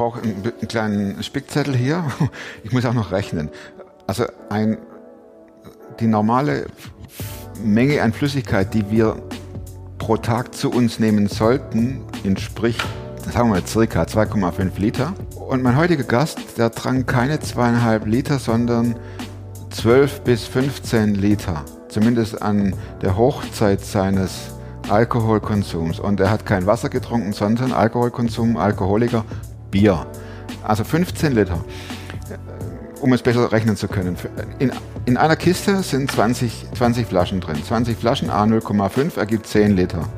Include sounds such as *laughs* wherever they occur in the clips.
brauche einen, einen kleinen Spickzettel hier. *laughs* Ich muss auch noch rechnen. Also ein, die normale Menge an Flüssigkeit, die wir pro Tag zu uns nehmen sollten, entspricht, sagen wir mal, circa 2,5 Liter. Und mein heutiger Gast, der trank keine zweieinhalb Liter, sondern 12 bis 15 Liter. Zumindest an der Hochzeit seines Alkoholkonsums. Und er hat kein Wasser getrunken, sondern Alkoholkonsum, Alkoholiker, Bier. Also 15 Liter, äh, um es besser rechnen zu können. In, in einer Kiste sind 20, 20 Flaschen drin. 20 Flaschen A 0,5 ergibt 10 Liter.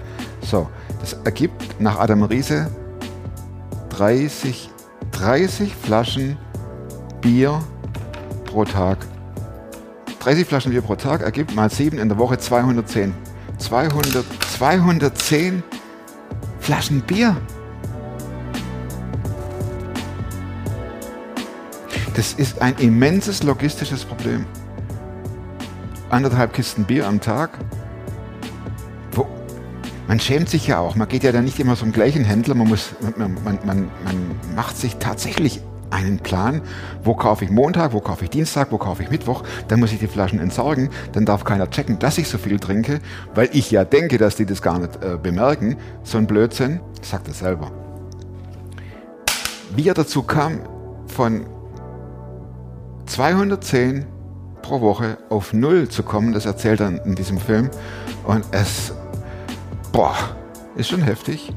So, das ergibt nach Adam Riese 30, 30 Flaschen Bier pro Tag. 30 Flaschen Bier pro Tag ergibt mal 7 in der Woche 210. 200, 210 Flaschen Bier. Das ist ein immenses logistisches Problem. Anderthalb Kisten Bier am Tag. Wo, man schämt sich ja auch. Man geht ja dann nicht immer zum gleichen Händler. Man, muss, man, man, man, man macht sich tatsächlich einen Plan. Wo kaufe ich Montag, wo kaufe ich Dienstag, wo kaufe ich Mittwoch? Dann muss ich die Flaschen entsorgen. Dann darf keiner checken, dass ich so viel trinke, weil ich ja denke, dass die das gar nicht äh, bemerken. So ein Blödsinn, sagt er selber. Wie er dazu kam, von 210 pro Woche auf Null zu kommen, das erzählt er in diesem Film. Und es, boah, ist schon heftig.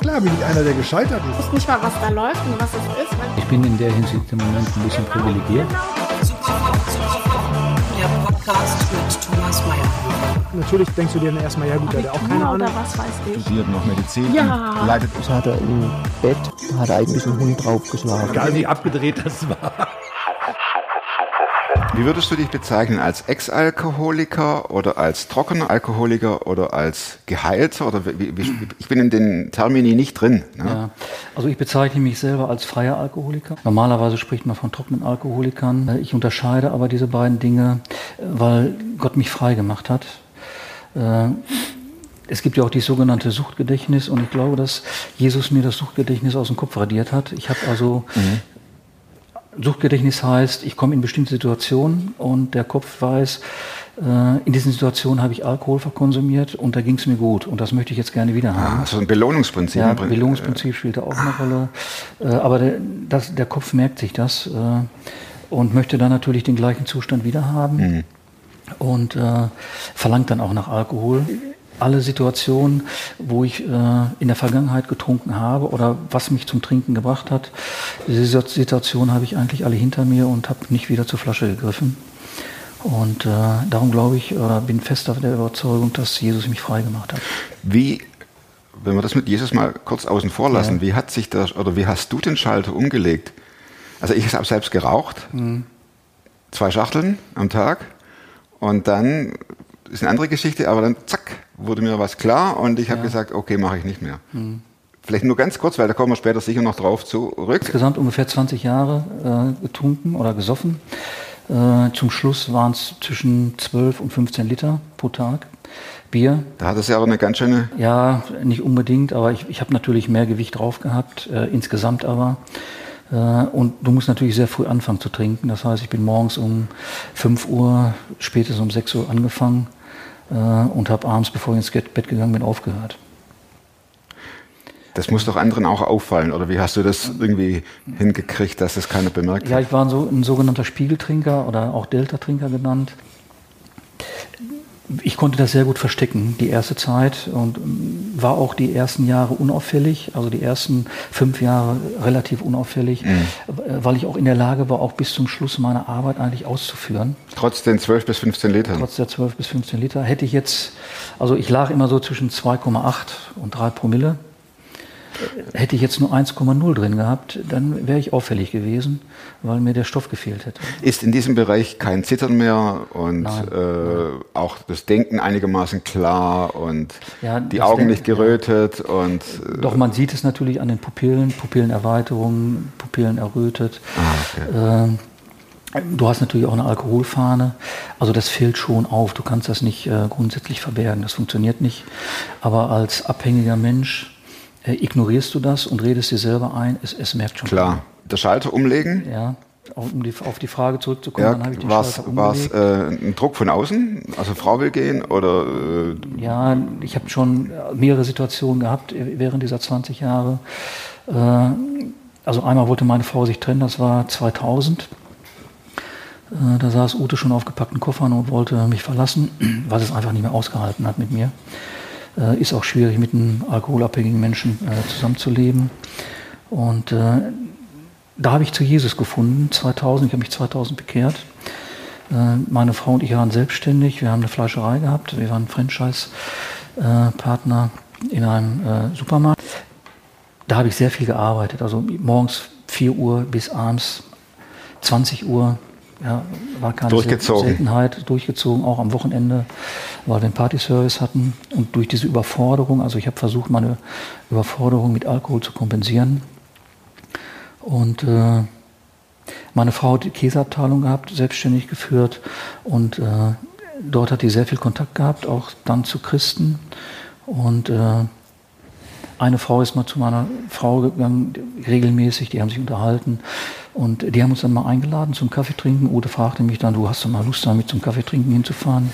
Klar bin ich einer, der gescheitert ist. Ich weiß nicht mal, was da läuft und was es ist. Ich bin in der Hinsicht im Moment ein bisschen privilegiert. Der Podcast mit Thomas Mayer. Natürlich denkst du dir dann erstmal, ja gut, der hat auch keine Ahnung. was weiß ich. Studiert noch Medizin Ja. und leitet Das hat er im Bett, hat er eigentlich einen Hund draufgeschlagen. Egal wie abgedreht das war. Wie würdest du dich bezeichnen? Als Ex-Alkoholiker oder als trockener Alkoholiker oder als Geheilter? Oder wie, wie, ich bin in den Termini nicht drin. Ne? Ja. Also ich bezeichne mich selber als freier Alkoholiker. Normalerweise spricht man von trockenen Alkoholikern. Ich unterscheide aber diese beiden Dinge, weil Gott mich frei gemacht hat. Äh, Es gibt ja auch die sogenannte Suchtgedächtnis und ich glaube, dass Jesus mir das Suchtgedächtnis aus dem Kopf radiert hat. Ich habe also Suchtgedächtnis heißt, ich komme in bestimmte Situationen und der Kopf weiß, äh, in diesen Situationen habe ich Alkohol verkonsumiert und da ging es mir gut und das möchte ich jetzt gerne wieder haben. Ah, so ein Belohnungsprinzip. Ja, Belohnungsprinzip spielt da auch eine Rolle. Äh, aber der, das, der Kopf merkt sich das äh, und möchte dann natürlich den gleichen Zustand wieder haben und äh, verlangt dann auch nach Alkohol. Alle Situationen, wo ich äh, in der Vergangenheit getrunken habe oder was mich zum Trinken gebracht hat, diese Situation habe ich eigentlich alle hinter mir und habe nicht wieder zur Flasche gegriffen. Und äh, darum glaube ich oder bin fest auf der Überzeugung, dass Jesus mich frei gemacht hat. Wie, wenn wir das mit Jesus mal kurz außen vor lassen, Ja. wie hat sich das, oder wie hast du den Schalter umgelegt? Also ich habe selbst geraucht, Mhm. zwei Schachteln am Tag und dann ist eine andere Geschichte, aber dann zack, wurde mir was klar und ich habe gesagt, okay, mache ich nicht mehr. Mhm. Vielleicht nur ganz kurz, weil da kommen wir später sicher noch drauf zurück. Insgesamt ungefähr 20 Jahre äh, getrunken oder gesoffen. Äh, zum Schluss waren es zwischen 12 und 15 Liter pro Tag Bier. Da hat es ja aber eine ganz schöne, Ja, nicht unbedingt, aber ich, ich habe natürlich mehr Gewicht drauf gehabt, äh, insgesamt aber. Äh, und du musst natürlich sehr früh anfangen zu trinken. Das heißt, ich bin morgens um 5 Uhr, spätestens um 6 Uhr angefangen äh, und habe abends, bevor ich ins Bett gegangen bin, aufgehört. das muss doch anderen auch auffallen, oder wie hast du das irgendwie hingekriegt, dass das keiner bemerkt Ja, hat? ich war so ein sogenannter Spiegeltrinker oder auch Delta-Trinker genannt. Ich konnte das sehr gut verstecken, die erste Zeit, und ähm, war auch die ersten Jahre unauffällig, also die ersten fünf Jahre relativ unauffällig, äh, weil ich auch in der Lage war, auch bis zum Schluss meine Arbeit eigentlich auszuführen. Trotz den 12 bis 15 Litern. Trotz der 12 bis 15 Liter hätte ich jetzt, also ich lag immer so zwischen 2,8 und 3 Promille. Hätte ich jetzt nur 1,0 drin gehabt, dann wäre ich auffällig gewesen, weil mir der Stoff gefehlt hätte. Ist in diesem Bereich kein Zittern mehr und äh, auch das Denken einigermaßen klar und Ja, die Augen Denken, nicht gerötet und äh, Doch man sieht es natürlich an den Pupillen, Pupillenerweiterungen, Pupillen errötet. Ah, Ähm, Du hast natürlich auch eine Alkoholfahne, also das fällt schon auf. Du kannst das nicht äh, grundsätzlich verbergen, das funktioniert nicht. Aber als abhängiger Mensch äh, ignorierst du das und redest dir selber ein, es, es merkt schon. Klar. Der Schalter umlegen. Ja, um die, auf die Frage zurückzukommen, Ja, dann habe ich den war es Schalter war's, umgelegt. äh, ein Druck von außen? Also Frau will gehen oder äh, Ja, ich habe schon mehrere Situationen gehabt während dieser 20 Jahre. Äh, Also einmal wollte meine Frau sich trennen, das war 2000. Äh, Da saß Ute schon auf gepackten Koffern und wollte mich verlassen, weil sie es einfach nicht mehr ausgehalten hat mit mir. Äh, Ist auch schwierig, mit einem alkoholabhängigen Menschen äh, zusammenzuleben. Und äh, da habe ich zu Jesus gefunden, 2000. Ich habe mich 2000 bekehrt. Äh, Meine Frau und ich waren selbstständig. Wir haben eine Fleischerei gehabt. Wir waren Franchise-Partner in einem äh, Supermarkt. Da habe ich sehr viel gearbeitet. Also morgens 4 Uhr bis abends 20 Uhr. Ja, war keine Durchgezogen. Seltenheit, durchgezogen, auch am Wochenende, weil wir einen Partyservice hatten. Und durch diese Überforderung, also ich habe versucht, meine Überforderung mit Alkohol zu kompensieren. Und äh, meine Frau hat die Käseabteilung gehabt, selbstständig geführt und äh, dort hat die sehr viel Kontakt gehabt, auch dann zu Christen. Und äh, eine Frau ist mal zu meiner Frau gegangen, regelmäßig, die haben sich unterhalten und die haben uns dann mal eingeladen zum Kaffee trinken. Ute fragte mich dann, du hast doch mal Lust damit zum Kaffee trinken hinzufahren?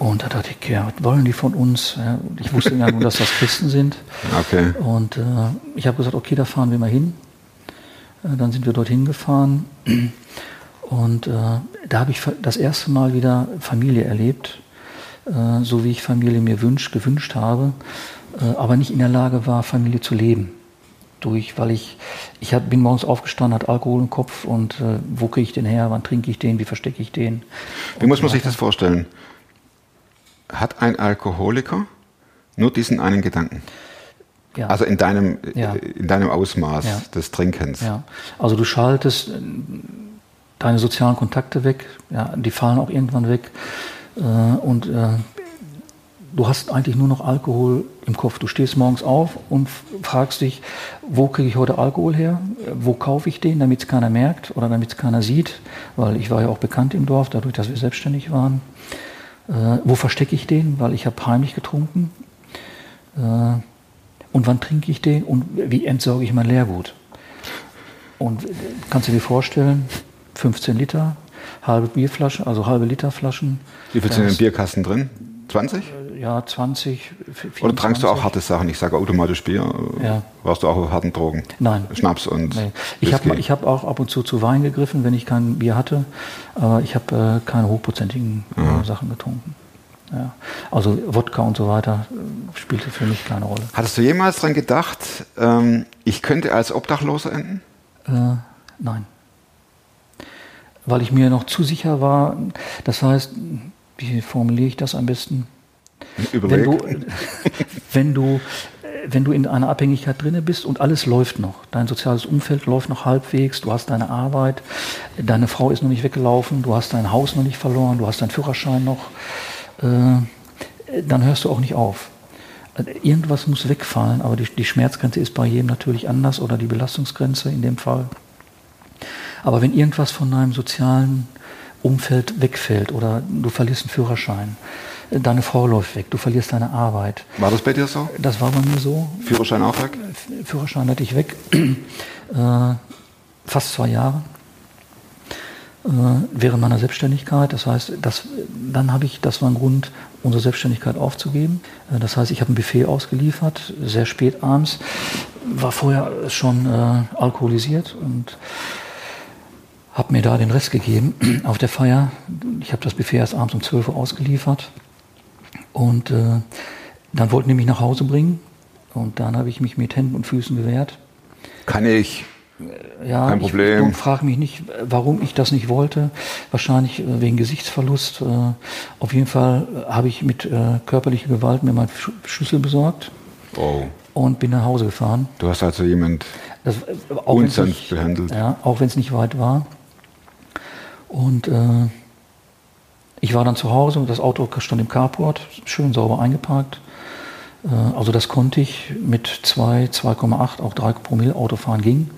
Und da dachte ich, ja, was wollen die von uns? Ich wusste ja nur, dass das Christen sind. okay. Und äh, ich habe gesagt, okay, da fahren wir mal hin. Äh, dann sind wir dorthin gefahren. Und äh, da habe ich das erste Mal wieder Familie erlebt, äh, so wie ich Familie mir wünsch, gewünscht habe, äh, aber nicht in der Lage war, Familie zu leben. Durch, weil ich, ich hab, bin morgens aufgestanden, hatte Alkohol im Kopf und äh, wo kriege ich den her, wann trinke ich den, wie verstecke ich den. Wie muss man sich das vorstellen? Hat ein Alkoholiker nur diesen einen Gedanken? Ja. Also in deinem, Ja. in deinem Ausmaß Ja. des Trinkens. Also du schaltest äh, deine sozialen Kontakte weg, ja, die fallen auch irgendwann weg äh, und äh, du hast eigentlich nur noch Alkohol im Kopf. Du stehst morgens auf und fragst dich, wo kriege ich heute Alkohol her? Äh, Wo kaufe ich den, damit es keiner merkt oder damit es keiner sieht? Weil ich war ja auch bekannt im Dorf, dadurch, dass wir selbstständig waren. Äh, wo verstecke ich den? Weil ich habe heimlich getrunken. Äh, und wann trinke ich den? Und wie entsorge ich mein Leergut? Und äh, kannst du dir vorstellen, 15 Liter, halbe Bierflasche, also halbe Liter Flaschen. Wie viel sind in dem Bierkasten drin? 20? Ja, 20. v- Oder trankst du auch 24. harte Sachen? Ich sage automatisch Bier. Ja. Warst du auch auf harten Drogen? Nein. Schnaps und Nee. Ich habe hab auch ab und zu zu Wein gegriffen, wenn ich kein Bier hatte, aber ich habe äh, keine hochprozentigen äh, Sachen getrunken. Ja. Also Wodka und so weiter äh, spielte für mich keine Rolle. Hattest du jemals dran gedacht, ähm, ich könnte als Obdachloser enden? Äh, nein. Weil ich mir noch zu sicher war, das heißt, wie formuliere ich das am besten? Wenn Überleg. du, *laughs* wenn du, wenn du in einer Abhängigkeit drinne bist und alles läuft noch, dein soziales Umfeld läuft noch halbwegs, du hast deine Arbeit, deine Frau ist noch nicht weggelaufen, du hast dein Haus noch nicht verloren, du hast deinen Führerschein noch, äh, dann hörst du auch nicht auf. Irgendwas muss wegfallen, aber die, die Schmerzgrenze ist bei jedem natürlich anders oder die Belastungsgrenze in dem Fall. Aber wenn irgendwas von deinem sozialen Umfeld wegfällt oder du verlierst einen Führerschein, äh, deine Frau läuft weg, du verlierst deine Arbeit. War das bei dir so? Das war bei mir so. Führerschein auch weg? Führerschein hatte ich weg. *clears throat* äh, fast zwei Jahre. Äh, während meiner Selbstständigkeit. Das heißt, das, dann habe ich, das war ein Grund, unsere Selbstständigkeit aufzugeben. Äh, das heißt, ich habe ein Buffet ausgeliefert, sehr spät abends, war vorher schon äh, alkoholisiert und habe mir da den Rest gegeben *clears throat* auf der Feier. Ich habe das Buffet erst abends um 12 Uhr ausgeliefert und äh, dann wollten die mich nach Hause bringen und dann habe ich mich mit Händen und Füßen gewehrt. Kann ich. Ja, Kein Problem. Ich frage mich nicht, warum ich das nicht wollte. Wahrscheinlich äh, wegen Gesichtsverlust. Äh, Auf jeden Fall äh, habe ich mit körperlicher Gewalt mir meinen Sch- Schlüssel besorgt Oh. und bin nach Hause gefahren. Du hast also jemand. Das, auch Unsanft nicht- behandelt. Ja, auch wenn es nicht weit war. Und äh, ich war dann zu Hause und das Auto stand im Carport, schön sauber eingeparkt. Äh, also das konnte ich mit 2, 2,8, auch 3 Promille Autofahren ging.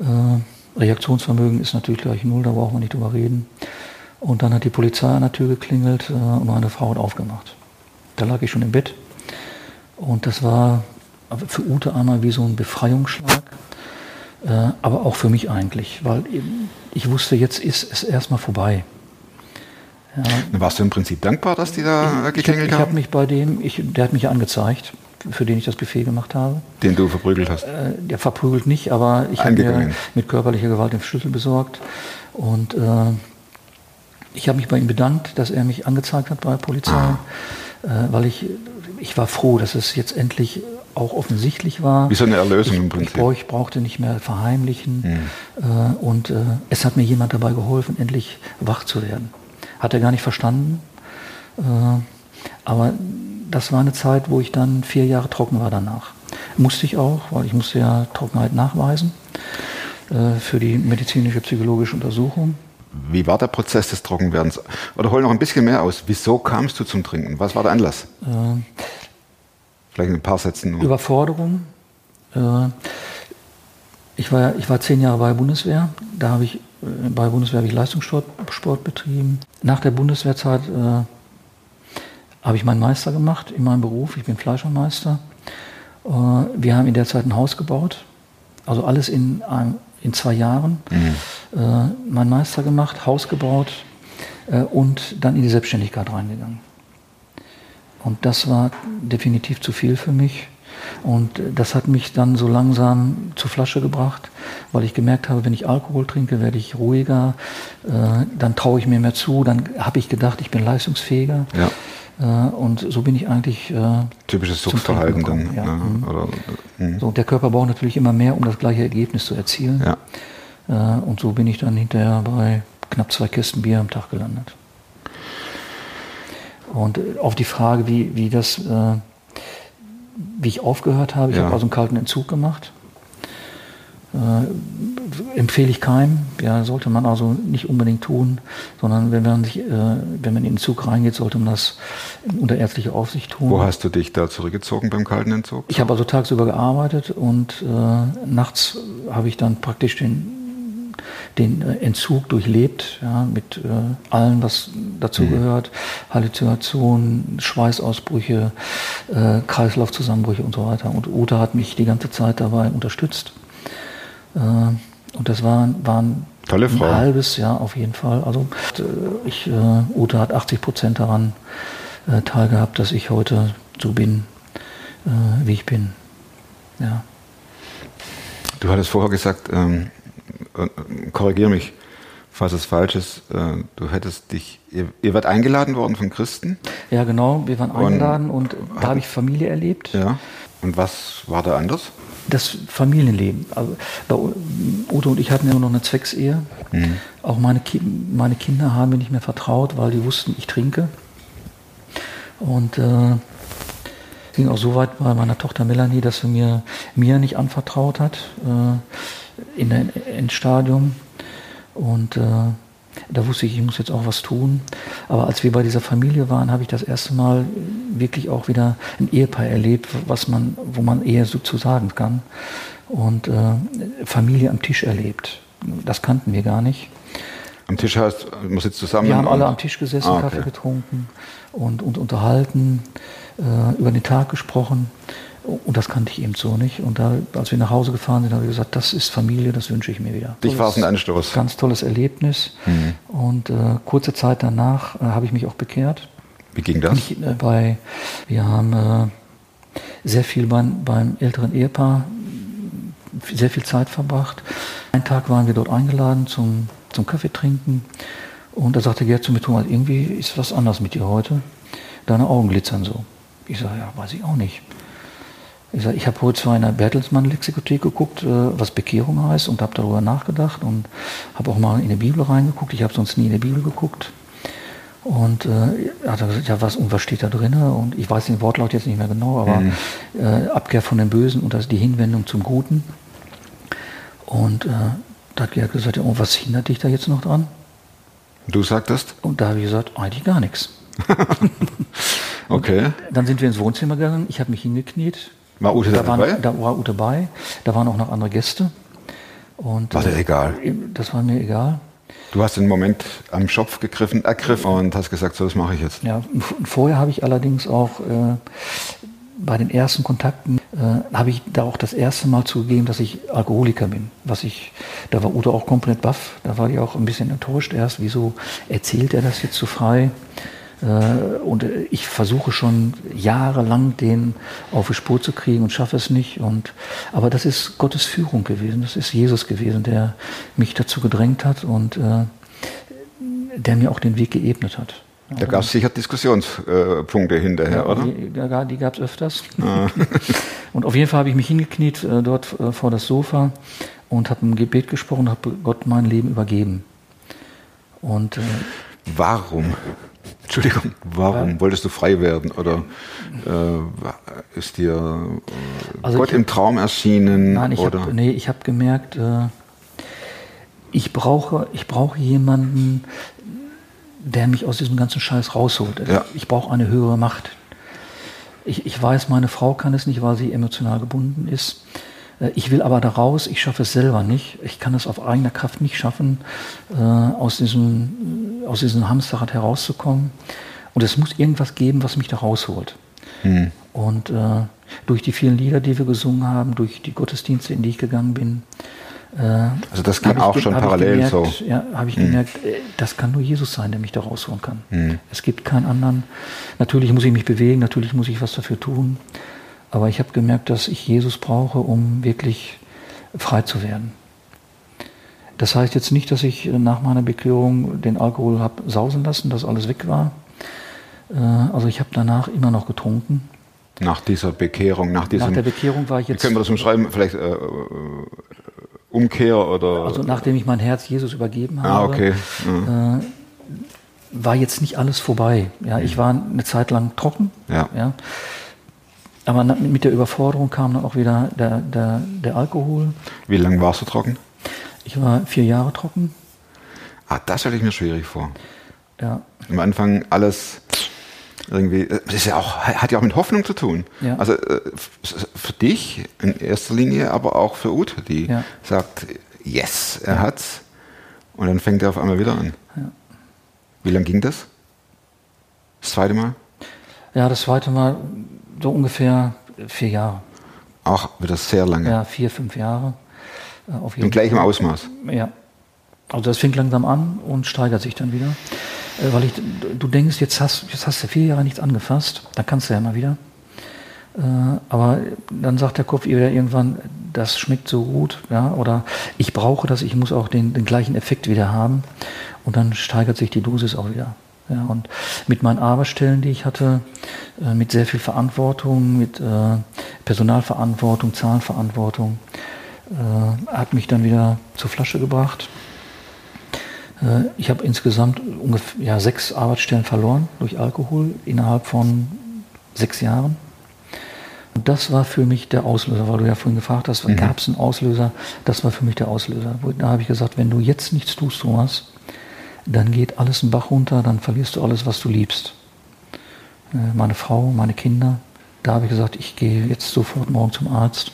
Äh, Reaktionsvermögen ist natürlich gleich null, da braucht man nicht drüber reden. Und dann hat die Polizei an der Tür geklingelt äh, und meine Frau hat aufgemacht. Da lag ich schon im Bett. Und das war für Ute einmal wie so ein Befreiungsschlag, aber auch für mich eigentlich, weil ich wusste, jetzt ist es erstmal vorbei. Dann warst du im Prinzip dankbar, dass die da geklingelt ich habe haben, mich bei dem, ich, der hat mich ja angezeigt, für den ich das Buffet gemacht habe. den du verprügelt hast. Äh, der verprügelt nicht, aber ich habe mir mit körperlicher Gewalt den Schlüssel besorgt. Und äh, ich habe mich bei ihm bedankt, dass er mich angezeigt hat bei der Polizei, Ah. äh, weil ich, ich war froh, dass es jetzt endlich auch offensichtlich war. Wie so eine Erlösung ich, im Ich, Prinzip. brauch- ich brauchte nicht mehr verheimlichen. Äh, und äh, es hat mir jemand dabei geholfen, endlich wach zu werden. Hat er gar nicht verstanden. Äh, aber das war eine Zeit, wo ich dann vier Jahre trocken war danach. Musste ich auch, weil ich musste ja Trockenheit nachweisen äh, für die medizinische psychologische Untersuchung. Wie war der Prozess des Trockenwerdens? Oder hol noch ein bisschen mehr aus. Wieso kamst du zum Trinken? Was war der Anlass? Äh, Vielleicht in ein paar Sätzen nur. Überforderung. Äh, ich, war, ich war zehn Jahre bei der Bundeswehr. Da habe ich, äh, bei der Bundeswehr habe ich Leistungssport Sport betrieben. Nach der Bundeswehrzeit äh, habe ich meinen Meister gemacht in meinem Beruf. Ich bin Fleischermeister. Wir haben in der Zeit ein Haus gebaut. Also alles in, einem, in zwei Jahren. Äh, meinen Meister gemacht, Haus gebaut und dann in die Selbstständigkeit reingegangen. Und das war definitiv zu viel für mich. Und äh, das hat mich dann so langsam zur Flasche gebracht, weil ich gemerkt habe, wenn ich Alkohol trinke, werde ich ruhiger, äh, dann traue ich mir mehr zu, dann habe ich gedacht, ich bin leistungsfähiger. Ja. Äh, und so bin ich eigentlich. Äh, Typisches Suchtverhalten dann. ja. ne? Mhm. Oder, mhm. so, der Körper braucht natürlich immer mehr, um das gleiche Ergebnis zu erzielen. Ja. Äh, und so bin ich dann hinterher bei knapp zwei Kisten Bier am Tag gelandet. Und auf die Frage, wie, wie das, äh, wie ich aufgehört habe, ich Ja. habe also einen kalten Entzug gemacht. Äh, empfehle ich keinem, ja, sollte man also nicht unbedingt tun, sondern wenn man, sich, äh, wenn man in den Entzug reingeht, sollte man das unter ärztlicher Aufsicht tun. Wo hast du dich da zurückgezogen beim kalten Entzug? Ich habe also tagsüber gearbeitet und äh, nachts habe ich dann praktisch den, den äh, Entzug durchlebt, ja, mit äh, allem, was dazu gehört, Halluzinationen, Schweißausbrüche, äh, Kreislaufzusammenbrüche und so weiter. Und Ute hat mich die ganze Zeit dabei unterstützt. Äh, und das waren, waren Tolle Frau. ein halbes Jahr auf jeden Fall. Also äh, ich, äh, Ute hat 80 Prozent daran äh, teilgehabt, dass ich heute so bin, äh, wie ich bin. Ja. Du hattest vorher gesagt, ähm, äh, korrigiere mich, falls es falsch ist, äh, du hättest dich, ihr, ihr werdet eingeladen worden von Christen, ja, genau. Wir waren Und- eingeladen und da habe ich Familie erlebt. ja. Und was war da anders? Das Familienleben. Also bei U- Ute und ich hatten ja noch eine Zwecksehe. Auch meine, Ki meine Kinder haben mir nicht mehr vertraut, weil die wussten, ich trinke. Und äh, ging auch so weit bei meiner Tochter Melanie, dass sie mir, mir nicht anvertraut hat äh, in der Endstadium. Und äh, da wusste ich, ich muss jetzt auch was tun. Aber als wir bei dieser Familie waren, habe ich das erste Mal wirklich auch wieder ein Ehepaar erlebt, was man, wo man eher so zu sagen kann. Und äh, Familie am Tisch erlebt. Das kannten wir gar nicht. Am Tisch heißt, man sitzt zusammen. Wir haben alle am Tisch gesessen, Ah, okay. Kaffee getrunken und, und unterhalten, äh, über den Tag gesprochen. Und das kannte ich eben so nicht. Und da, als wir nach Hause gefahren sind, habe ich gesagt, das ist Familie, das wünsche ich mir wieder. Dich war es ein Anstoß. Ganz tolles Erlebnis. Und äh, kurze Zeit danach äh, habe ich mich auch bekehrt. Wie ging das? Ich, äh, bei, wir haben äh, sehr viel beim, beim älteren Ehepaar sehr viel Zeit verbracht. Einen Tag waren wir dort eingeladen zum, zum Kaffee trinken. Und da sagte Gerd zu mir, Thomas, irgendwie ist was anders mit dir heute. Deine Augen glitzern so. Ich sage, ja, weiß ich auch nicht. Ich habe heute zwar in der Bertelsmann-Lexikothek geguckt, äh, was Bekehrung heißt und habe darüber nachgedacht und habe auch mal in die Bibel reingeguckt. Ich habe sonst nie in die Bibel geguckt. Und äh, hat er gesagt, ja, was, und was steht da drin? Und ich weiß den Wortlaut jetzt nicht mehr genau, aber äh, Abkehr von dem Bösen und das, die Hinwendung zum Guten. Und äh, da hat Gerd gesagt, ja, und was hindert dich da jetzt noch dran? Du sagtest? Und da habe ich gesagt, eigentlich gar nichts. *laughs* Okay. Dann sind wir ins Wohnzimmer gegangen, ich habe mich hingekniet. War Ute da dabei? Waren, da war Ute bei, da waren auch noch andere Gäste. Und, War dir äh, egal? Das war mir egal. Du hast den Moment am Schopf gegriffen, ergriffen und hast gesagt, so, das mache ich jetzt. Ja, vorher habe ich allerdings auch äh, bei den ersten Kontakten äh, habe ich da auch das erste Mal zugegeben, dass ich Alkoholiker bin. Was ich, da war Udo auch komplett baff, da war die auch ein bisschen enttäuscht erst, wieso erzählt er das jetzt so frei? Äh, und ich versuche schon jahrelang, den auf die Spur zu kriegen und schaffe es nicht. Und, aber das ist Gottes Führung gewesen, das ist Jesus gewesen, der mich dazu gedrängt hat und äh, der mir auch den Weg geebnet hat. Da gab es sicher Diskussionspunkte hinterher, Ja, oder? Die, ja, die gab es öfters. *laughs* und auf jeden Fall habe ich mich hingekniet äh, dort äh, vor das Sofa und habe ein Gebet gesprochen, habe Gott mein Leben übergeben. Und Warum? Entschuldigung, warum wolltest du frei werden? Oder äh, ist dir äh, Also Gott ich- im Traum erschienen? nein, ich habe nee, ich hab gemerkt, äh, ich, brauche, ich brauche jemanden, der mich aus diesem ganzen Scheiß rausholt. Ja. Ich brauche eine höhere Macht. Ich, ich weiß, meine Frau kann es nicht, weil sie emotional gebunden ist. Äh, Ich will aber da raus, ich schaffe es selber nicht. Ich kann es auf eigener Kraft nicht schaffen, äh, aus, diesem, äh, aus diesem Hamsterrad herauszukommen. Und es muss irgendwas geben, was mich da rausholt. Hm. Und äh, durch die vielen Lieder, die wir gesungen haben, durch die Gottesdienste, in die ich gegangen bin, Also das ging ich auch ge- schon ich parallel gemerkt, so. Ja, habe ich gemerkt, äh, das kann nur Jesus sein, der mich da rausholen kann. Hm. Es gibt keinen anderen. Natürlich muss ich mich bewegen, natürlich muss ich was dafür tun. Aber ich habe gemerkt, dass ich Jesus brauche, um wirklich frei zu werden. Das heißt jetzt nicht, dass ich nach meiner Bekehrung den Alkohol habe sausen lassen, dass alles weg war. Äh, Also ich habe danach immer noch getrunken. Nach dieser Bekehrung, nach diesem. Nach der Bekehrung war ich jetzt, können wir das umschreiben? Vielleicht äh, äh, Umkehr oder. also nachdem ich mein Herz Jesus übergeben habe, ah, okay. Ja. äh, war jetzt nicht alles vorbei. Ja, ich war eine Zeit lang trocken. Ja. Ja. Aber mit der Überforderung kam dann auch wieder der, der, der Alkohol. Wie lange warst du trocken? Ich war vier Jahre trocken. Ah, das stelle ich mir schwierig vor. Ja. Am Anfang alles irgendwie, das ist ja auch, hat ja auch mit Hoffnung zu tun. Ja. Also äh, für dich in erster Linie, aber auch für Ute, die Ja. sagt, yes, er hat's. Und dann fängt er auf einmal wieder an. Ja. Wie lange ging das? Das zweite Mal? ja, das zweite Mal so ungefähr vier Jahre. Auch wieder sehr lange. Ja, vier, fünf Jahre. Äh, Auf Im gleichen Ausmaß. Ja. Also das fängt langsam an und steigert sich dann wieder. Äh, Weil ich, du denkst, jetzt hast, jetzt hast du vier Jahre nichts angefasst, dann kannst du ja mal wieder. Äh, Aber dann sagt der Kopf wieder irgendwann, das schmeckt so gut, ja, oder ich brauche das, ich muss auch den, den gleichen Effekt wieder haben. Und dann steigert sich die Dosis auch wieder. Ja, und mit meinen Arbeitsstellen, die ich hatte, äh, mit sehr viel Verantwortung, mit äh, Personalverantwortung, Zahlenverantwortung, äh, hat mich dann wieder zur Flasche gebracht. Äh, ich habe insgesamt ungefähr ja, sechs Arbeitsstellen verloren durch Alkohol innerhalb von sechs Jahren. Und das war für mich der Auslöser, weil du ja vorhin gefragt hast, gab es einen Auslöser? Das war für mich der Auslöser. Da habe ich gesagt, wenn du jetzt nichts tust, Thomas, dann geht alles einen Bach runter, dann verlierst du alles, was du liebst. Äh, Meine Frau, meine Kinder. Da habe ich gesagt, ich gehe jetzt sofort morgen zum Arzt.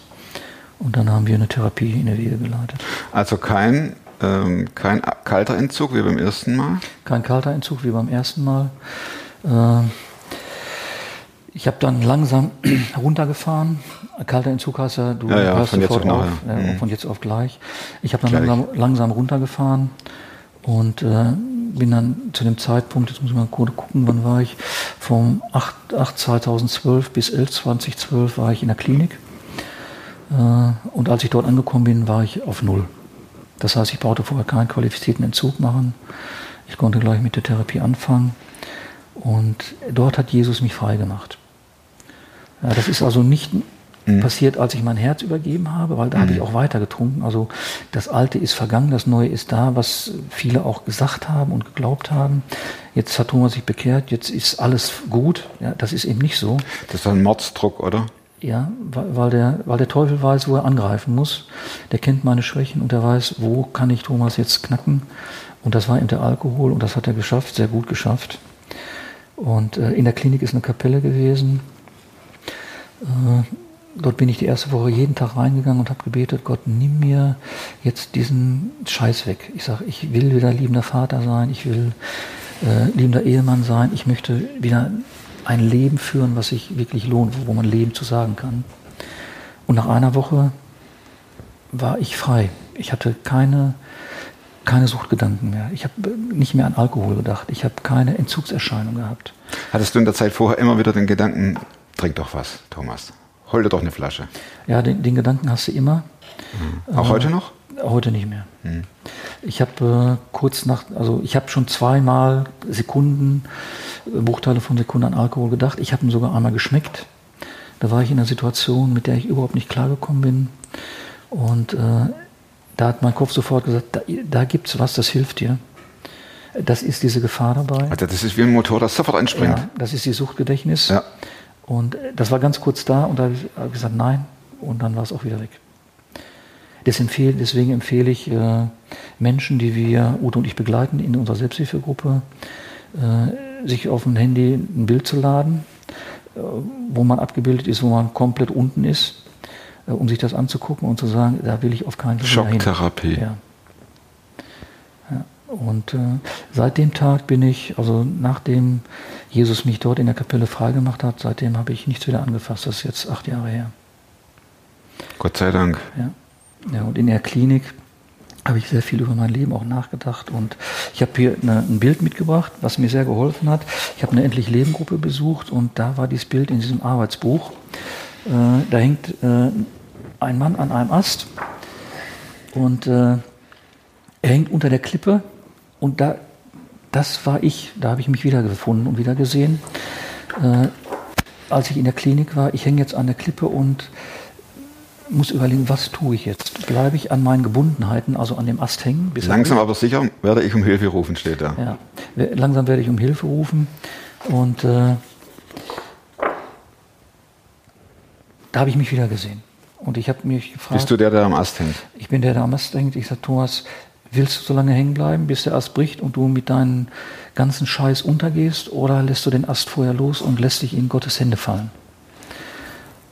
Und dann haben wir eine Therapie in der Wege geleitet. Also kein, ähm, kein kalter Entzug wie beim ersten Mal. Kein kalter Entzug wie beim ersten Mal. Äh, Ich habe dann langsam *clears throat* runtergefahren. Kalter Entzug heißt ja, du Ja, ja, hörst von jetzt sofort auf auf, ja, Mhm. von jetzt auf gleich. Ich habe dann langsam, langsam runtergefahren und äh, bin dann zu dem Zeitpunkt, jetzt muss ich mal kurz gucken, wann war ich, vom 8, 8 2012 bis 11 2012 war ich in der Klinik. Äh, und als ich dort angekommen bin, war ich auf Null. Das heißt, ich brauchte vorher keinen qualifizierten Entzug machen. Ich konnte gleich mit der Therapie anfangen. Und dort hat Jesus mich frei gemacht. Ja, das ist also nicht passiert, als ich mein Herz übergeben habe, weil da habe ich auch weiter getrunken. Also das Alte ist vergangen, das Neue ist da, was viele auch gesagt haben und geglaubt haben. Jetzt hat Thomas sich bekehrt, jetzt ist alles gut. Ja, das ist eben nicht so. Das ist ein Mordsdruck, oder? Ja, weil, weil, der, weil der Teufel weiß, wo er angreifen muss. Der kennt meine Schwächen und er weiß, wo kann ich Thomas jetzt knacken. Und das war eben der Alkohol und das hat er geschafft, sehr gut geschafft. Und äh, in der Klinik ist eine Kapelle gewesen. Äh, dort bin ich die erste Woche jeden Tag reingegangen und habe gebetet, Gott, nimm mir jetzt diesen Scheiß weg. Ich sage, ich will wieder liebender Vater sein, ich will äh, liebender Ehemann sein, ich möchte wieder ein Leben führen, was sich wirklich lohnt, wo man Leben zu sagen kann. Und nach einer Woche war ich frei. Ich hatte keine, keine Suchtgedanken mehr. Ich habe nicht mehr an Alkohol gedacht. Ich habe keine Entzugserscheinung gehabt. Hattest du in der Zeit vorher immer wieder den Gedanken, trink doch was, Thomas. Hol dir doch eine Flasche. Ja, den, den Gedanken hast du immer. Auch heute noch? Heute nicht mehr. Ich habe äh, kurz nach, also ich habe schon zweimal Sekunden, äh, Bruchteile von Sekunden an Alkohol gedacht. Ich habe ihn sogar einmal geschmeckt. Da war ich in einer Situation, mit der ich überhaupt nicht klargekommen bin. Und äh, da hat mein Kopf sofort gesagt, da, da gibt es was, das hilft dir. Das ist diese Gefahr dabei. Alter, das ist wie ein Motor, das sofort anspringt. Ja, das ist die Suchtgedächtnis. Ja. Und das war ganz kurz da und da habe ich hab ich gesagt, nein. Und dann war es auch wieder weg. Empfehle, deswegen empfehle ich äh, Menschen, die wir, Udo und ich begleiten, in unserer Selbsthilfegruppe, äh, sich auf dem Handy ein Bild zu laden, äh, wo man abgebildet ist, wo man komplett unten ist, um sich das anzugucken und zu sagen, da will ich auf keinen Fall. Schocktherapie. Ja. Und äh, seit dem Tag bin ich, also nachdem Jesus mich dort in der Kapelle freigemacht hat, seitdem habe ich nichts wieder angefasst. Das ist jetzt acht Jahre her. Gott sei Dank. Ja. ja, und in der Klinik habe ich sehr viel über mein Leben auch nachgedacht. Und ich habe hier eine, ein Bild mitgebracht, was mir sehr geholfen hat. Ich habe eine Endlich Leben Gruppe besucht und da war dieses Bild in diesem Arbeitsbuch. Äh, da hängt äh, ein Mann an einem Ast und äh, er hängt unter der Klippe und da, das war ich, da habe ich mich wiedergefunden und wieder gesehen. Äh, als ich in der Klinik war, ich hänge jetzt an der Klippe und muss überlegen, was tue ich jetzt? Bleibe ich an meinen Gebundenheiten, also an dem Ast hängen? Langsam aber sicher werde ich um Hilfe rufen, steht da. ja, langsam werde ich um Hilfe rufen und äh, da habe ich mich wieder gesehen. Und ich habe mich gefragt, Bist du der, der am Ast hängt? ich bin der, der am Ast hängt. Ich sage, Thomas, willst du so lange hängen bleiben, bis der Ast bricht und du mit deinem ganzen Scheiß untergehst oder lässt du den Ast vorher los und lässt dich in Gottes Hände fallen?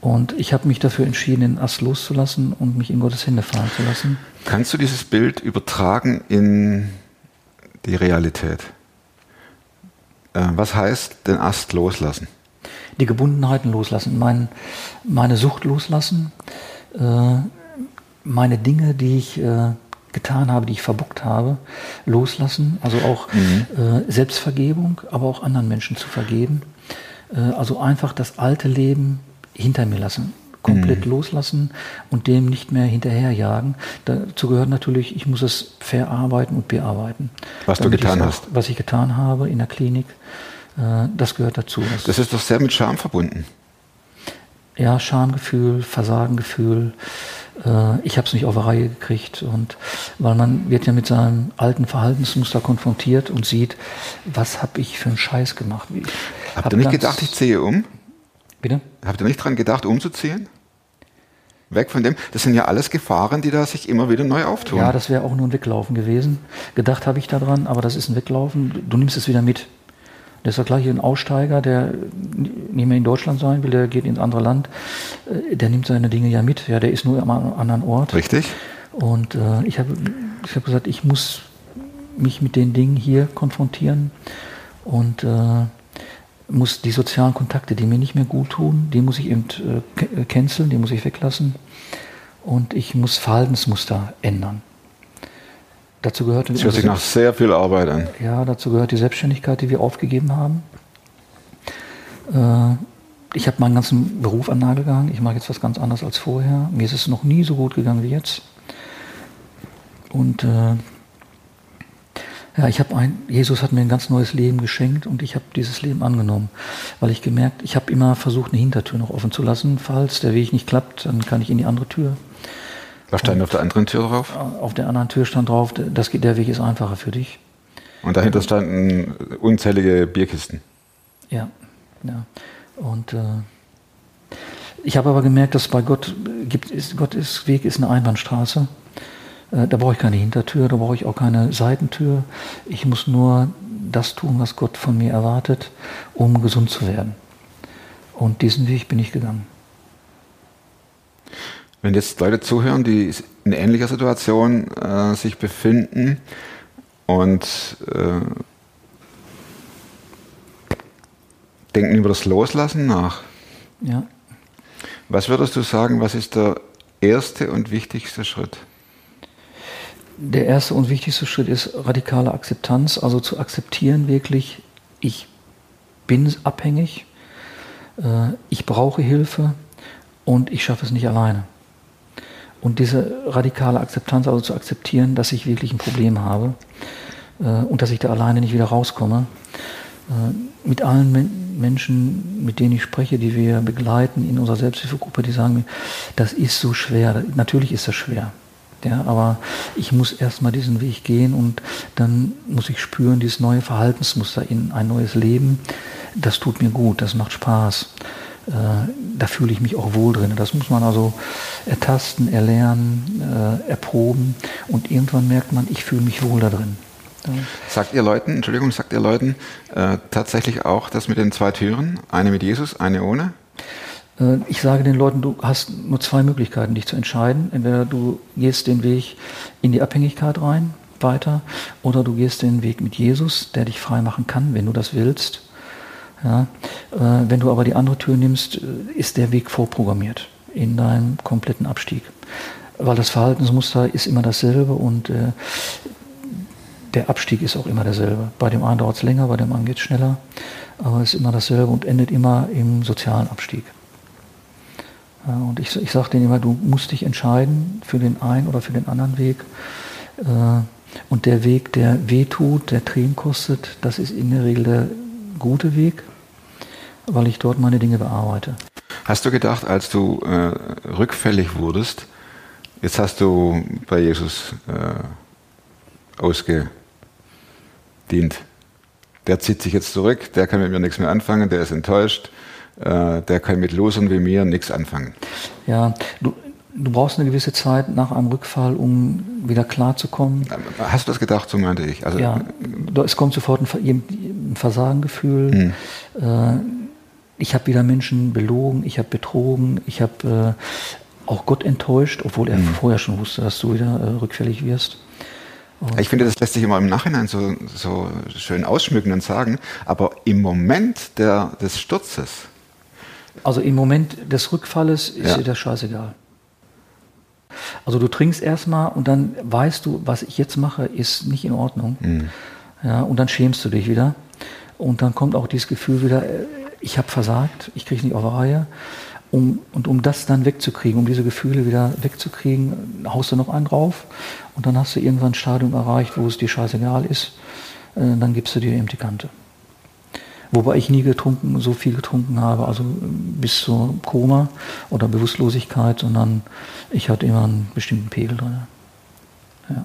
Und ich habe mich dafür entschieden, den Ast loszulassen und mich in Gottes Hände fallen zu lassen. Kannst du dieses Bild übertragen in die Realität? Äh, was heißt den Ast loslassen? die Gebundenheiten loslassen, mein, meine Sucht loslassen, äh, meine Dinge, die ich äh, getan habe, die ich verbockt habe, loslassen, also auch äh, Selbstvergebung, aber auch anderen Menschen zu vergeben. Äh, also einfach das alte Leben hinter mir lassen, komplett loslassen und dem nicht mehr hinterherjagen. Dazu gehört natürlich, ich muss es verarbeiten und bearbeiten. Was du getan auch- hast. Was ich getan habe in der Klinik, äh, das gehört dazu. Das Das ist doch sehr mit Scham verbunden. ja, Schamgefühl, Versagengefühl. Äh, ich habe es nicht auf die Reihe gekriegt. Und weil man wird ja mit seinem alten Verhaltensmuster konfrontiert und sieht, was habe ich für einen Scheiß gemacht. Ich Habt hab ihr nicht gedacht, ich ziehe um? Bitte? Habt ihr nicht dran gedacht, umzuziehen? Weg von dem? Das sind ja alles Gefahren, die da sich immer wieder neu auftun. Ja, das wäre auch nur ein Weglaufen gewesen. Gedacht habe ich daran, aber das ist ein Weglaufen. Du nimmst es wieder mit. Das ist doch gleich ein Aussteiger, der nicht mehr in Deutschland sein will, der geht ins andere Land. Äh, Der nimmt seine Dinge ja mit. Ja, der ist nur am anderen Ort. Richtig? Und äh, ich habe ich hab gesagt, ich muss mich mit den Dingen hier konfrontieren und äh, muss die sozialen Kontakte, die mir nicht mehr gut tun, die muss ich eben äh, canceln, die muss ich weglassen. Und ich muss Verhaltensmuster ändern. Dazu gehört, Das hört sich nach sehr viel Arbeit an. ja, dazu gehört die Selbstständigkeit, die wir aufgegeben haben. Äh, ich habe meinen ganzen Beruf an den Nagel gehangen. Ich mache jetzt was ganz anderes als vorher. Mir ist es noch nie so gut gegangen wie jetzt. Und äh, ja, ich habe ein, Jesus hat mir ein ganz neues Leben geschenkt und ich habe dieses Leben angenommen, weil ich gemerkt, ich habe immer versucht, eine Hintertür noch offen zu lassen, falls der Weg nicht klappt, dann kann ich in die andere Tür. Was stand auf der anderen Tür drauf? Auf der anderen Tür stand drauf, das geht, der Weg ist einfacher für dich. Und dahinter standen unzählige Bierkisten. Ja, ja. Und äh, ich habe aber gemerkt, dass bei Gott gibt ist Gottes Weg ist eine Einbahnstraße. Äh, da brauche ich keine Hintertür, da brauche ich auch keine Seitentür. Ich muss nur das tun, was Gott von mir erwartet, um gesund zu werden. Und diesen Weg bin ich gegangen. Wenn jetzt Leute zuhören, die in ähnlicher Situation äh, sich befinden und äh, denken über das Loslassen nach, Ja, Was würdest du sagen, was ist der erste und wichtigste Schritt? Der erste und wichtigste Schritt ist radikale Akzeptanz, also zu akzeptieren wirklich, ich bin abhängig, äh, ich brauche Hilfe und ich schaffe es nicht alleine. Und diese radikale Akzeptanz, also zu akzeptieren, dass ich wirklich ein Problem habe äh, und dass ich da alleine nicht wieder rauskomme. Äh, mit allen Men Menschen, mit denen ich spreche, die wir begleiten in unserer Selbsthilfegruppe, die sagen mir, das ist so schwer. Natürlich ist das schwer. Ja, aber ich muss erstmal diesen Weg gehen und dann muss ich spüren, dieses neue Verhaltensmuster in ein neues Leben, das tut mir gut, das macht Spaß. Äh, da fühle ich mich auch wohl drin. Das muss man also ertasten, erlernen, äh, erproben und irgendwann merkt man, ich fühle mich wohl da drin. Sagt ihr Leuten, Entschuldigung, sagt ihr Leuten äh, tatsächlich auch das mit den zwei Türen? Eine mit Jesus, eine ohne? Äh, ich sage den Leuten, du hast nur zwei Möglichkeiten, dich zu entscheiden. Entweder du gehst den Weg in die Abhängigkeit rein, weiter, oder du gehst den Weg mit Jesus, der dich frei machen kann, wenn du das willst. Ja, äh, wenn du aber die andere Tür nimmst, äh, ist der Weg vorprogrammiert in deinem kompletten Abstieg. Weil das Verhaltensmuster ist immer dasselbe und äh, der Abstieg ist auch immer derselbe. Bei dem einen dauert es länger, bei dem anderen geht es schneller, aber es ist immer dasselbe und endet immer im sozialen Abstieg. Ja, und ich, ich sage denen immer, du musst dich entscheiden für den einen oder für den anderen Weg. Äh, und der Weg, der weh tut, der Tränen kostet, das ist in der Regel der gute Weg, weil ich dort meine Dinge bearbeite. Hast du gedacht, als du äh, rückfällig wurdest, jetzt hast du bei Jesus äh, ausgedient, der zieht sich jetzt zurück, der kann mit mir nichts mehr anfangen, der ist enttäuscht, äh, der kann mit Losern wie mir nichts anfangen. Ja, du, du brauchst eine gewisse Zeit nach einem Rückfall, um wieder klarzukommen. Hast du das gedacht, so meinte ich? Also, ja, es kommt sofort ein, Versagengefühl. Hm. Äh, ich habe wieder Menschen belogen, ich habe betrogen, ich habe äh, auch Gott enttäuscht, obwohl er hm. vorher schon wusste, dass du wieder äh, rückfällig wirst. Und ich finde, das lässt sich immer im Nachhinein so, so schön ausschmücken und sagen, aber im Moment der, des Sturzes. Also im Moment des Rückfalles ist ja. dir das scheißegal. Also du trinkst erstmal und dann weißt du, was ich jetzt mache, ist nicht in Ordnung. Mhm. Ja, und dann schämst du dich wieder. Und dann kommt auch dieses Gefühl wieder, äh, ich habe versagt, ich kriege nicht auf Reihe. Um, und um das dann wegzukriegen, um diese Gefühle wieder wegzukriegen, haust du noch einen drauf und dann hast du irgendwann ein Stadium erreicht, wo es dir scheißegal ist, äh, dann gibst du dir eben die Kante. Wobei ich nie getrunken, so viel getrunken habe, also bis zur Koma oder Bewusstlosigkeit, sondern ich hatte immer einen bestimmten Pegel drin. Ja.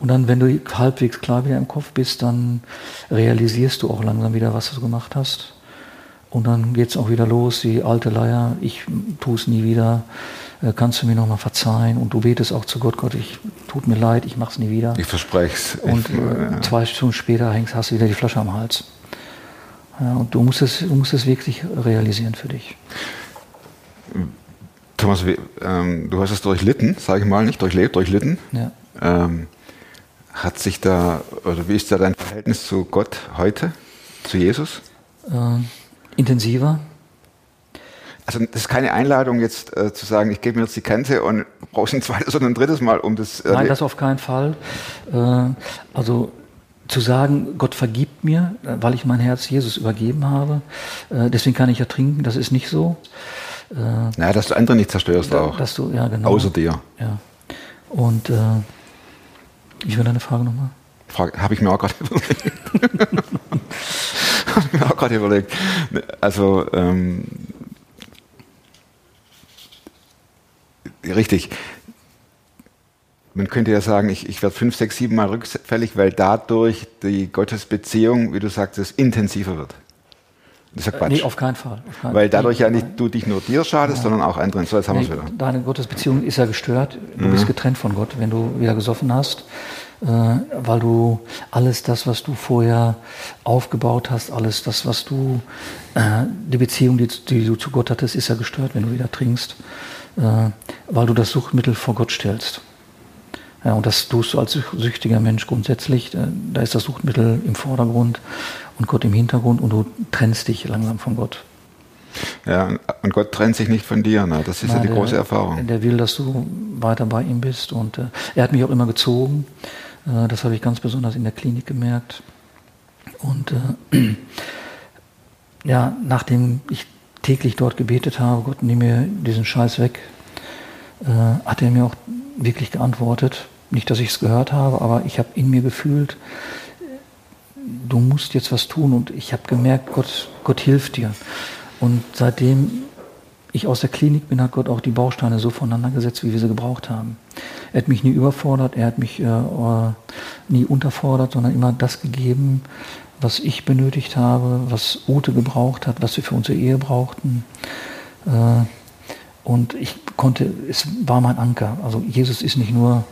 Und dann, wenn du halbwegs klar wieder im Kopf bist, dann realisierst du auch langsam wieder, was du gemacht hast. Und dann geht es auch wieder los, die alte Leier, ich tue es nie wieder, äh, kannst du mir nochmal verzeihen? Und du betest auch zu Gott, Gott, ich tut mir leid, ich mach's nie wieder. Ich verspreche es. Und äh, zwei Stunden später hängst, hast du wieder die Flasche am Hals. Ja, und du musst, es, du musst es wirklich realisieren für dich. Thomas, ähm, du hast es durchlitten, sage ich mal, nicht durchlebt, durchlitten. Ja. Ähm, hat sich da, oder wie ist da dein Verhältnis zu Gott heute, zu Jesus? Äh, intensiver. Also das ist keine Einladung jetzt äh, zu sagen, ich gebe mir jetzt die Kante und brauchst ein zweites oder ein drittes Mal, um das. Äh, Nein, das auf keinen Fall. Äh, also zu sagen, Gott vergibt mir, weil ich mein Herz Jesus übergeben habe. Äh, deswegen kann ich ja trinken, das ist nicht so. Äh, naja, dass du andere nicht zerstörst auch. Dass du, ja, genau. Außer dir. Ja. Und äh, ich will deine Frage nochmal. Frage, habe ich mir auch gerade *laughs* überlegt. habe ich mir auch gerade überlegt. Also, ähm, richtig man könnte ja sagen, ich, ich werde fünf, sechs, sieben Mal rückfällig, weil dadurch die Gottesbeziehung, wie du sagtest, intensiver wird. Das ist ja Quatsch. Nee, auf keinen Fall. Auf keinen weil dadurch ja nicht du dich nur dir schadest, ja. sondern auch anderen. So, jetzt haben nee, wieder. Deine Gottesbeziehung ist ja gestört. Du mhm. bist getrennt von Gott, wenn du wieder gesoffen hast, äh, weil du alles das, was du vorher aufgebaut hast, alles das, was du, äh, die Beziehung, die, die, du zu Gott hattest, ist ja gestört, wenn du wieder trinkst, äh, weil du das Suchtmittel vor Gott stellst. Ja, und das tust du als süchtiger Mensch grundsätzlich. Äh, da ist das Suchtmittel im Vordergrund und Gott im Hintergrund und du trennst dich langsam von Gott. Ja, und Gott trennt sich nicht von dir. Ne? Das ist ja Nein, die der- große Erfahrung. Der will, dass du weiter bei ihm bist. Und äh, er hat mich auch immer gezogen. Äh, das habe ich ganz besonders in der Klinik gemerkt. Und äh, *clears throat* ja, nachdem ich täglich dort gebetet habe, Gott, nimm mir diesen Scheiß weg, äh, hat er mir auch wirklich geantwortet. Nicht, dass ich es gehört habe, aber ich habe in mir gefühlt, du musst jetzt was tun. Und ich habe gemerkt, Gott, Gott hilft dir. Und seitdem ich aus der Klinik bin, hat Gott auch die Bausteine so voneinander gesetzt, wie wir sie gebraucht haben. Er hat mich nie überfordert, er hat mich äh, äh, nie unterfordert, sondern immer das gegeben, was ich benötigt habe, was Ute gebraucht hat, was wir für unsere Ehe brauchten. Äh, und ich konnte, es war mein Anker. Also Jesus ist nicht nur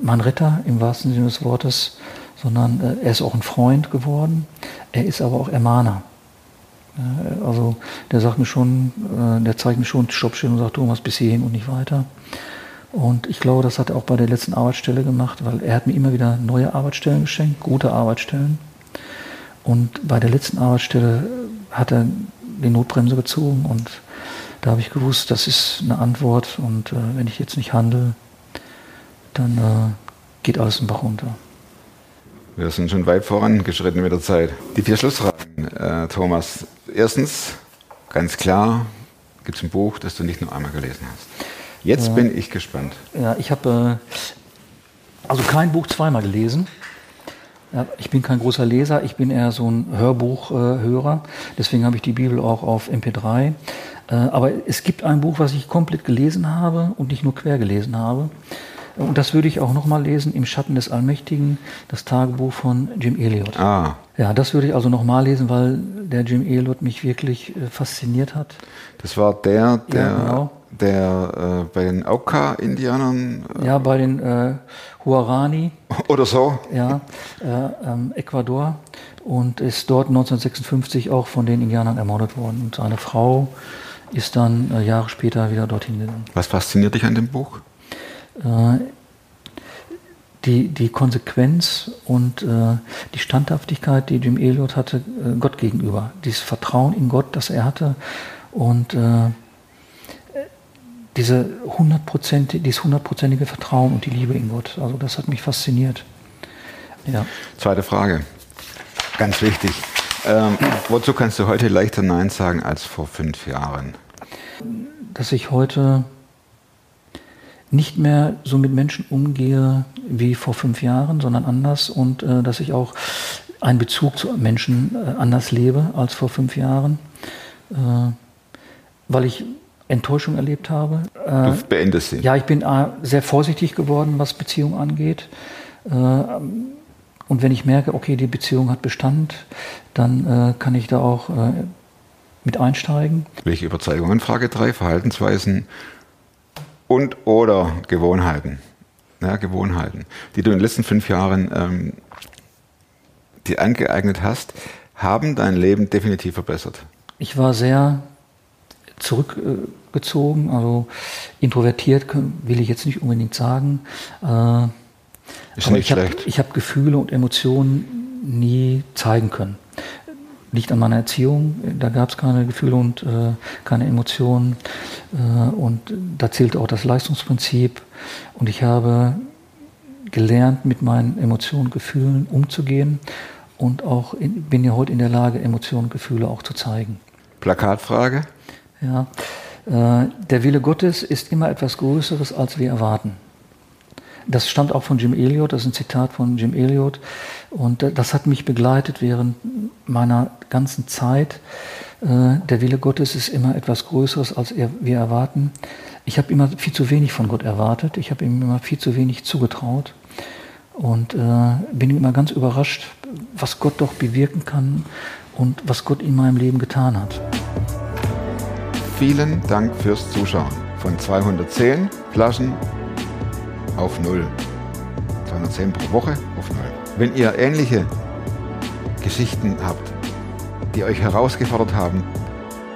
mein Retter im wahrsten Sinne des Wortes, sondern äh, er ist auch ein Freund geworden. Er ist aber auch Ermahner. Äh, Also der sagt mir schon, äh, der zeigt mir schon Stoppschild und sagt, Thomas, bis hierhin und nicht weiter. Und ich glaube, das hat er auch bei der letzten Arbeitsstelle gemacht, weil er hat mir immer wieder neue Arbeitsstellen geschenkt, gute Arbeitsstellen. Und bei der letzten Arbeitsstelle hat er die Notbremse gezogen und da habe ich gewusst, das ist eine Antwort und äh, wenn ich jetzt nicht handle, dann äh, geht alles den Bach runter. Wir sind schon weit vorangeschritten mit der Zeit. Die vier Schlussfragen, äh, Thomas. Erstens, ganz klar, gibt es ein Buch, das du nicht nur einmal gelesen hast. Jetzt bin ich gespannt. Ja, ich habe äh, also kein Buch zweimal gelesen. Ja, ich bin kein großer Leser, ich bin eher so ein Hörbuchhörer. Deswegen habe ich die Bibel auch auf MP3. Äh, aber es gibt ein Buch, was ich komplett gelesen habe und nicht nur quer gelesen habe. Und das würde ich auch nochmal lesen, Im Schatten des Allmächtigen, das Tagebuch von Jim Elliot. Ah, Ja, das würde ich also nochmal lesen, weil der Jim Elliot mich wirklich äh, fasziniert hat. das war der, der, Ja, genau. der äh, bei den Auka-Indianern Ja, bei den äh, Huarani, äh, *laughs* oder so. ja, äh, ähm, Ecuador und ist dort 1956 auch von den Indianern ermordet worden. Und seine Frau ist dann äh, Jahre später wieder dorthin gegangen. Was fasziniert dich an dem Buch? Äh, die, die Konsequenz und äh, die Standhaftigkeit, die Jim Elliot hatte, äh, Gott gegenüber. Dieses Vertrauen in Gott, das er hatte und diese hundertprozent, dieses hundertprozentige Vertrauen und die Liebe in Gott. Also das hat mich fasziniert. Ja. Zweite Frage. Ganz wichtig. Ähm, wozu kannst du heute leichter Nein sagen als vor fünf Jahren? dass ich heute nicht mehr so mit Menschen umgehe wie vor fünf Jahren, sondern anders und äh, dass ich auch einen Bezug zu Menschen äh, anders lebe als vor fünf Jahren, äh, weil ich Enttäuschung erlebt habe. Äh, Du beendest sie. ja, ich bin äh, sehr vorsichtig geworden, was Beziehung angeht. Äh, und wenn ich merke, okay, die Beziehung hat Bestand, dann äh, kann ich da auch äh, mit einsteigen. Welche Überzeugungen? Frage 3. Verhaltensweisen und oder Gewohnheiten. Ja, Gewohnheiten, die du in den letzten fünf Jahren ähm, dir angeeignet hast, haben dein Leben definitiv verbessert. Ich war sehr zurückgezogen, also introvertiert will ich jetzt nicht unbedingt sagen. Äh, Ist aber nicht ich habe schlecht. ich hab Gefühle und Emotionen nie zeigen können. Liegt an meiner Erziehung, da gab es keine Gefühle und äh, keine Emotionen. Äh, und da zählte auch das Leistungsprinzip. Und ich habe gelernt, mit meinen Emotionen und Gefühlen umzugehen und auch in, bin ja heute in der Lage, Emotionen und Gefühle auch zu zeigen. Plakatfrage. Ja, äh, der Wille Gottes ist immer etwas Größeres, als wir erwarten. Das stammt auch von Jim Elliot, das ist ein Zitat von Jim Elliot. Und äh, das hat mich begleitet während meiner ganzen Zeit. Äh, der Wille Gottes ist immer etwas Größeres, als wir erwarten. Ich habe immer viel zu wenig von Gott erwartet. Ich habe ihm immer viel zu wenig zugetraut. Und äh, bin immer ganz überrascht, was Gott doch bewirken kann und was Gott in meinem Leben getan hat. Vielen Dank fürs Zuschauen. Von 210 Flaschen auf null. 210 pro Woche auf null. Wenn ihr ähnliche Geschichten habt, die euch herausgefordert haben,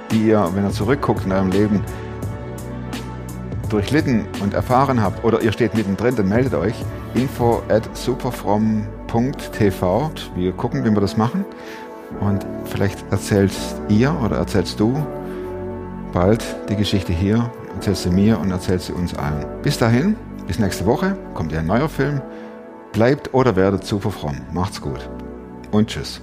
die ihr, wenn ihr zurückguckt in eurem Leben, durchlitten und erfahren habt oder ihr steht mittendrin, dann meldet euch info at superfrom.tv. Wir gucken, wie wir das machen und vielleicht erzählst ihr oder erzählst du bald die Geschichte hier, erzählst sie mir und erzählst sie uns allen. Bis dahin, bis nächste Woche, kommt ja ein neuer Film. Bleibt oder werdet super fromm. Macht's gut. Und tschüss.